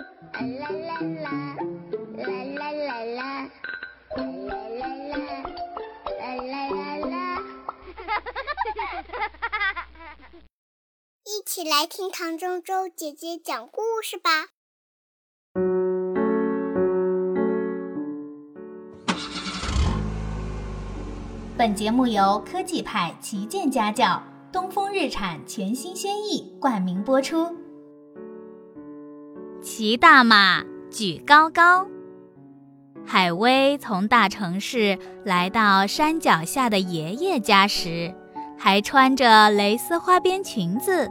啦啦啦，啦啦啦啦，啦啦啦啦，啦啦啦啦。一起来听唐周周姐姐讲故事吧。本节目由科技派旗舰家教东风日产全新轩逸冠名播出。骑大马举高高。海威从大城市来到山脚下的爷爷家时，还穿着蕾丝花边裙子，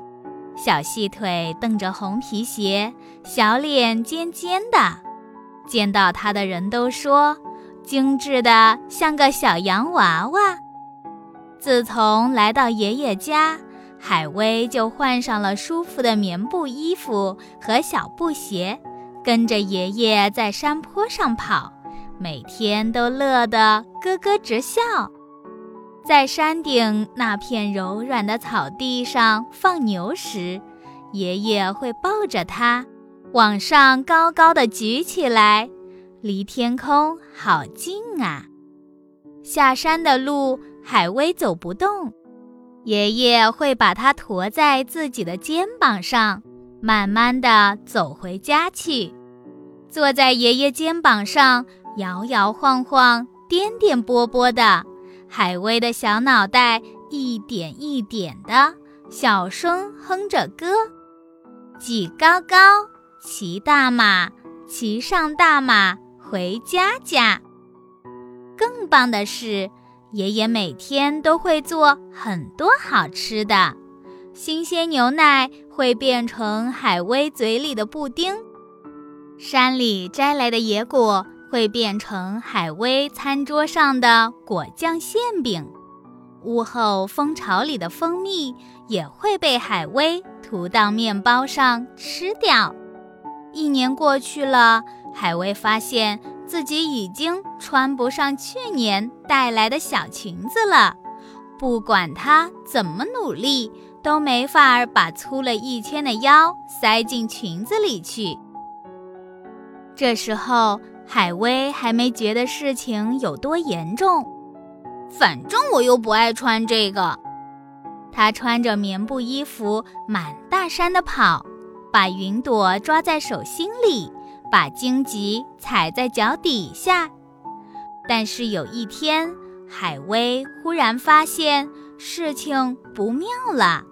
小细腿蹬着红皮鞋，小脸尖尖的。见到他的人都说。精致的像个小洋娃娃。自从来到爷爷家，海威就换上了舒服的棉布衣服和小布鞋，跟着爷爷在山坡上跑，每天都乐得咯咯直笑。在山顶那片柔软的草地上放牛时，爷爷会抱着它，往上高高的举起来。离天空好近啊！下山的路，海威走不动，爷爷会把它驮在自己的肩膀上，慢慢地走回家去。坐在爷爷肩膀上，摇摇晃晃、颠颠簸簸的，海威的小脑袋一点一点的小声哼着歌：挤高高，骑大马，骑上大马。回家家。更棒的是，爷爷每天都会做很多好吃的。新鲜牛奶会变成海威嘴里的布丁，山里摘来的野果会变成海威餐桌上的果酱馅饼，屋后蜂巢里的蜂蜜也会被海威涂到面包上吃掉。一年过去了。海威发现自己已经穿不上去年带来的小裙子了，不管他怎么努力，都没法儿把粗了一圈的腰塞进裙子里去。这时候，海威还没觉得事情有多严重，反正我又不爱穿这个。他穿着棉布衣服满大山的跑，把云朵抓在手心里。把荆棘踩在脚底下，但是有一天，海威忽然发现事情不妙了。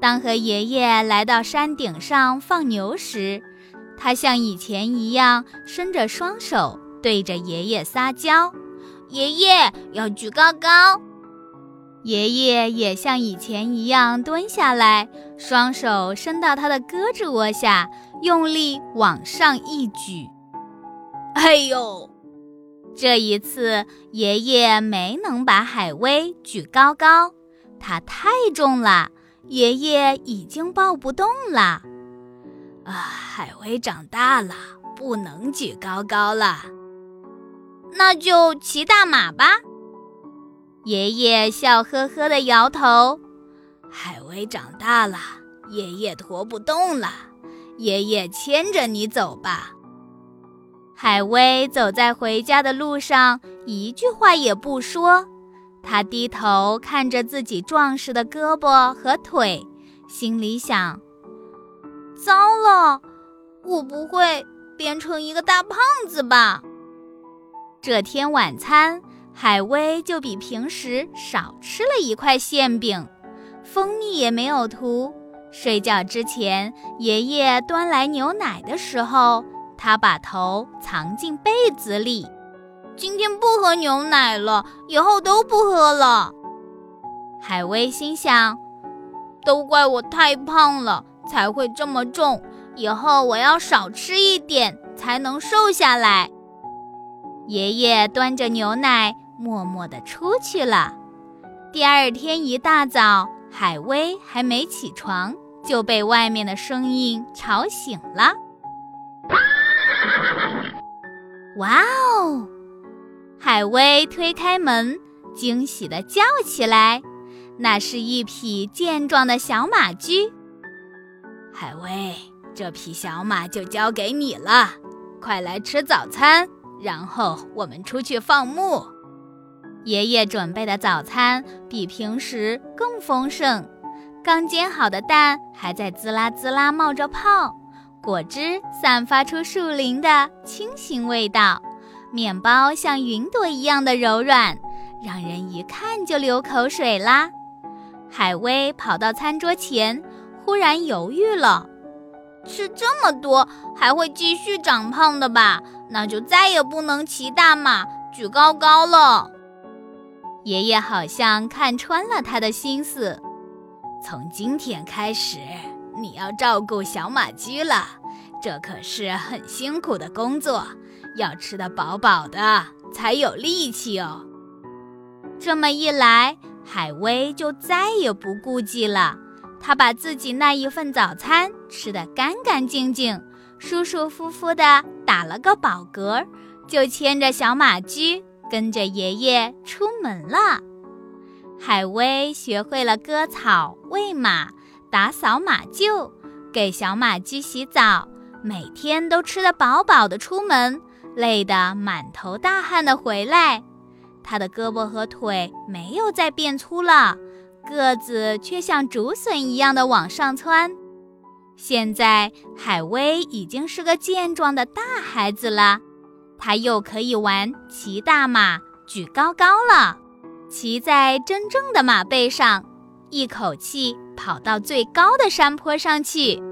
当和爷爷来到山顶上放牛时，他像以前一样伸着双手对着爷爷撒娇：“爷爷要举高高。”爷爷也像以前一样蹲下来，双手伸到他的胳肢窝下。用力往上一举，哎呦！这一次爷爷没能把海威举高高，他太重了，爷爷已经抱不动了。啊，海威长大了，不能举高高了，那就骑大马吧。爷爷笑呵呵地摇头。海威长大了，爷爷驮不动了。爷爷牵着你走吧。海威走在回家的路上，一句话也不说。他低头看着自己壮实的胳膊和腿，心里想：糟了，我不会变成一个大胖子吧？这天晚餐，海威就比平时少吃了一块馅饼，蜂蜜也没有涂。睡觉之前，爷爷端来牛奶的时候，他把头藏进被子里。今天不喝牛奶了，以后都不喝了。海威心想：都怪我太胖了，才会这么重。以后我要少吃一点，才能瘦下来。爷爷端着牛奶，默默地出去了。第二天一大早。海威还没起床，就被外面的声音吵醒了。哇哦！海威推开门，惊喜地叫起来：“那是一匹健壮的小马驹。”海威，这匹小马就交给你了，快来吃早餐，然后我们出去放牧。爷爷准备的早餐比平时更丰盛，刚煎好的蛋还在滋啦滋啦冒着泡，果汁散发出树林的清新味道，面包像云朵一样的柔软，让人一看就流口水啦。海威跑到餐桌前，忽然犹豫了。吃这么多，还会继续长胖的吧？那就再也不能骑大马举高高了。爷爷好像看穿了他的心思，从今天开始，你要照顾小马驹了。这可是很辛苦的工作，要吃得饱饱的，才有力气哦。这么一来，海威就再也不顾忌了。他把自己那一份早餐吃得干干净净，舒舒服服地打了个饱嗝，就牵着小马驹跟着爷爷出门了。海威学会了割草、喂马、打扫马厩，给小马驹洗澡，每天都吃得饱饱的出门，累得满头大汗的回来。他的胳膊和腿没有再变粗了。个子却像竹笋一样的往上窜。现在海威已经是个健壮的大孩子了，他又可以玩骑大马、举高高了。骑在真正的马背上，一口气跑到最高的山坡上去。